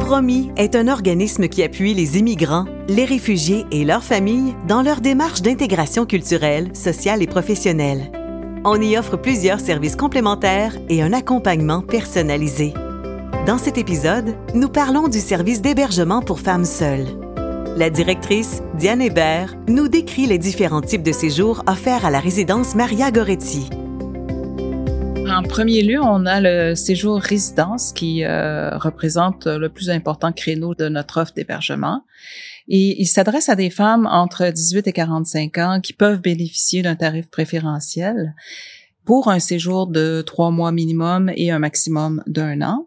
Promis est un organisme qui appuie les immigrants, les réfugiés et leurs familles dans leur démarche d'intégration culturelle, sociale et professionnelle. On y offre plusieurs services complémentaires et un accompagnement personnalisé. Dans cet épisode, nous parlons du service d'hébergement pour femmes seules. La directrice, Diane Hébert, nous décrit les différents types de séjours offerts à la résidence Maria Goretti. En premier lieu, on a le séjour résidence qui euh, représente le plus important créneau de notre offre d'hébergement. Et il s'adresse à des femmes entre 18 et 45 ans qui peuvent bénéficier d'un tarif préférentiel pour un séjour de trois mois minimum et un maximum d'un an.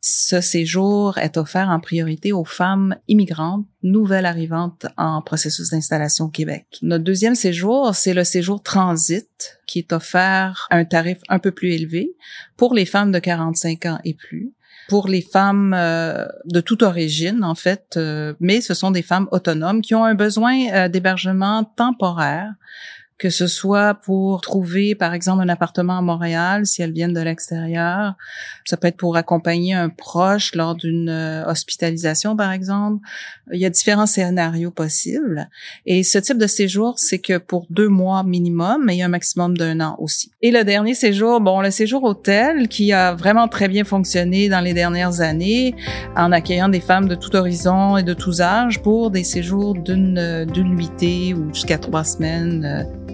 Ce séjour est offert en priorité aux femmes immigrantes nouvelles arrivantes en processus d'installation au Québec. Notre deuxième séjour, c'est le séjour transit qui est offert à un tarif un peu plus élevé pour les femmes de 45 ans et plus pour les femmes euh, de toute origine, en fait, euh, mais ce sont des femmes autonomes qui ont un besoin euh, d'hébergement temporaire que ce soit pour trouver, par exemple, un appartement à Montréal, si elles viennent de l'extérieur. Ça peut être pour accompagner un proche lors d'une euh, hospitalisation, par exemple. Il y a différents scénarios possibles. Et ce type de séjour, c'est que pour deux mois minimum, et un maximum d'un an aussi. Et le dernier séjour, bon, le séjour hôtel, qui a vraiment très bien fonctionné dans les dernières années, en accueillant des femmes de tout horizon et de tous âges pour des séjours d'une d'une nuitée ou jusqu'à trois semaines euh,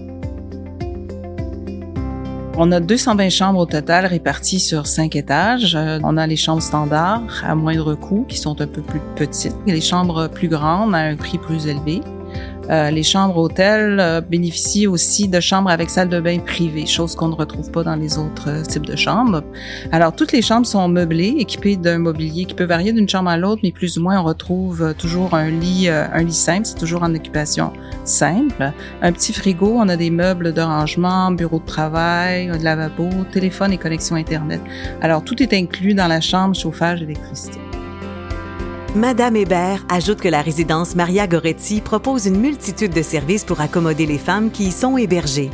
on a 220 chambres au total réparties sur cinq étages. Euh, on a les chambres standards à moindre coût qui sont un peu plus petites et les chambres plus grandes à un prix plus élevé. Euh, les chambres hôtels euh, bénéficient aussi de chambres avec salle de bain privée, chose qu'on ne retrouve pas dans les autres euh, types de chambres. Alors, toutes les chambres sont meublées, équipées d'un mobilier qui peut varier d'une chambre à l'autre, mais plus ou moins, on retrouve toujours un lit, un lit simple, c'est toujours en occupation simple. Un petit frigo, on a des meubles de rangement, bureau de travail, un lavabo, téléphone et connexion Internet. Alors, tout est inclus dans la chambre, chauffage, électricité. Madame Hébert ajoute que la résidence Maria Goretti propose une multitude de services pour accommoder les femmes qui y sont hébergées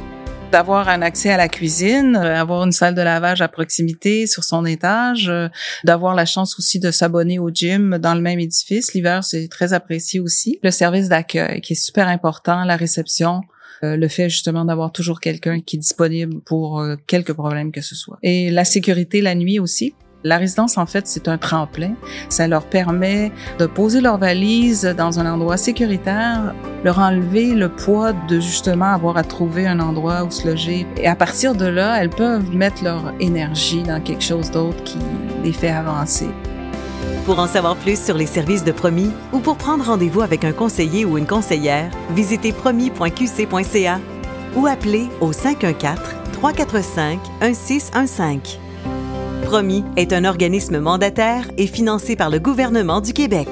d'avoir un accès à la cuisine, euh, avoir une salle de lavage à proximité sur son étage, euh, d'avoir la chance aussi de s'abonner au gym dans le même édifice. L'hiver, c'est très apprécié aussi. Le service d'accueil qui est super important, la réception, euh, le fait justement d'avoir toujours quelqu'un qui est disponible pour quelques problèmes que ce soit. Et la sécurité la nuit aussi, la résidence, en fait, c'est un tremplin. Ça leur permet de poser leurs valises dans un endroit sécuritaire, leur enlever le poids de justement avoir à trouver un endroit où se loger. Et à partir de là, elles peuvent mettre leur énergie dans quelque chose d'autre qui les fait avancer. Pour en savoir plus sur les services de Promis ou pour prendre rendez-vous avec un conseiller ou une conseillère, visitez promis.qc.ca ou appelez au 514 345 1615. Promis est un organisme mandataire et financé par le gouvernement du Québec.